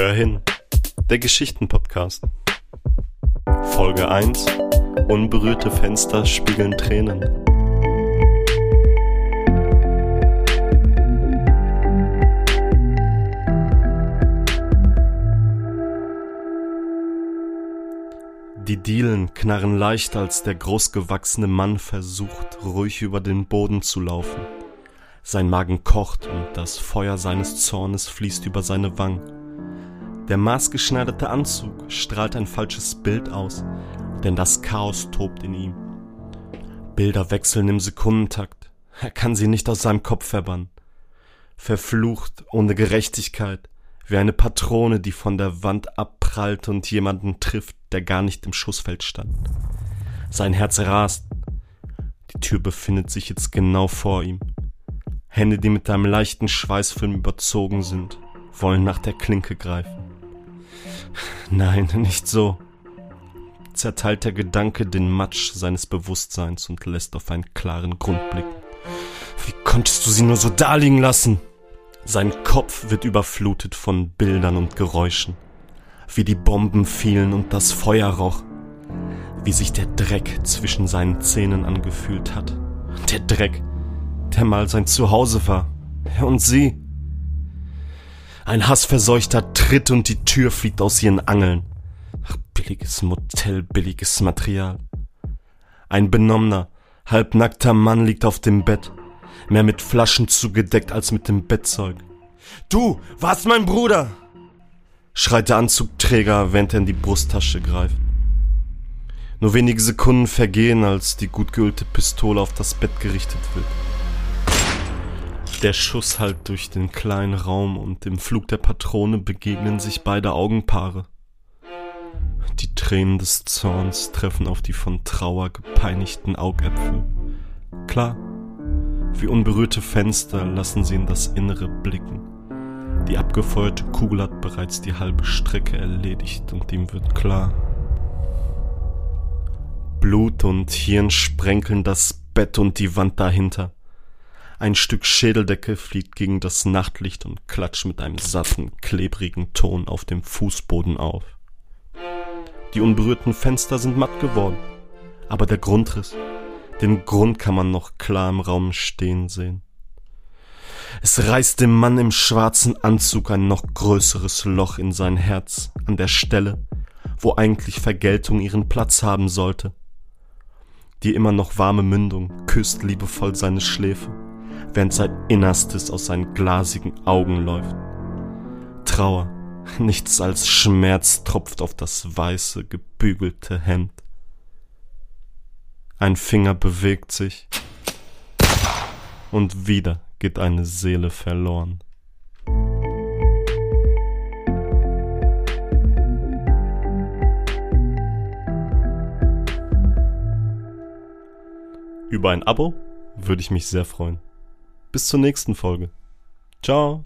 Hör hin, der Geschichtenpodcast. Folge 1. Unberührte Fenster spiegeln Tränen. Die Dielen knarren leicht, als der großgewachsene Mann versucht, ruhig über den Boden zu laufen. Sein Magen kocht und das Feuer seines Zornes fließt über seine Wangen. Der maßgeschneiderte Anzug strahlt ein falsches Bild aus, denn das Chaos tobt in ihm. Bilder wechseln im Sekundentakt, er kann sie nicht aus seinem Kopf verbannen. Verflucht, ohne Gerechtigkeit, wie eine Patrone, die von der Wand abprallt und jemanden trifft, der gar nicht im Schussfeld stand. Sein Herz rast. Die Tür befindet sich jetzt genau vor ihm. Hände, die mit einem leichten Schweißfilm überzogen sind, wollen nach der Klinke greifen. Nein, nicht so. Zerteilt der Gedanke den Matsch seines Bewusstseins und lässt auf einen klaren Grund blicken. Wie konntest du sie nur so daliegen lassen? Sein Kopf wird überflutet von Bildern und Geräuschen wie die Bomben fielen und das Feuer roch, wie sich der Dreck zwischen seinen Zähnen angefühlt hat. Der Dreck, der mal sein Zuhause war. Und sie. Ein hassverseuchter Tritt und die Tür fliegt aus ihren Angeln. Ach, billiges Motel, billiges Material. Ein benommener, halbnackter Mann liegt auf dem Bett, mehr mit Flaschen zugedeckt als mit dem Bettzeug. Du warst mein Bruder! schreit der Anzugträger, während er in die Brusttasche greift. Nur wenige Sekunden vergehen, als die gut geölte Pistole auf das Bett gerichtet wird. Der Schuss hallt durch den kleinen Raum und im Flug der Patrone begegnen sich beide Augenpaare. Die Tränen des Zorns treffen auf die von Trauer gepeinigten Augäpfel. Klar, wie unberührte Fenster lassen sie in das Innere blicken. Die abgefeuerte Kugel hat bereits die halbe Strecke erledigt und ihm wird klar. Blut und Hirn sprenkeln das Bett und die Wand dahinter. Ein Stück Schädeldecke fliegt gegen das Nachtlicht und klatscht mit einem satten, klebrigen Ton auf dem Fußboden auf. Die unberührten Fenster sind matt geworden, aber der Grundriss, den Grund kann man noch klar im Raum stehen sehen. Es reißt dem Mann im schwarzen Anzug ein noch größeres Loch in sein Herz an der Stelle, wo eigentlich Vergeltung ihren Platz haben sollte. Die immer noch warme Mündung küsst liebevoll seine Schläfe, während sein Innerstes aus seinen glasigen Augen läuft. Trauer, nichts als Schmerz tropft auf das weiße, gebügelte Hemd. Ein Finger bewegt sich und wieder geht eine Seele verloren. Über ein Abo würde ich mich sehr freuen. Bis zur nächsten Folge. Ciao.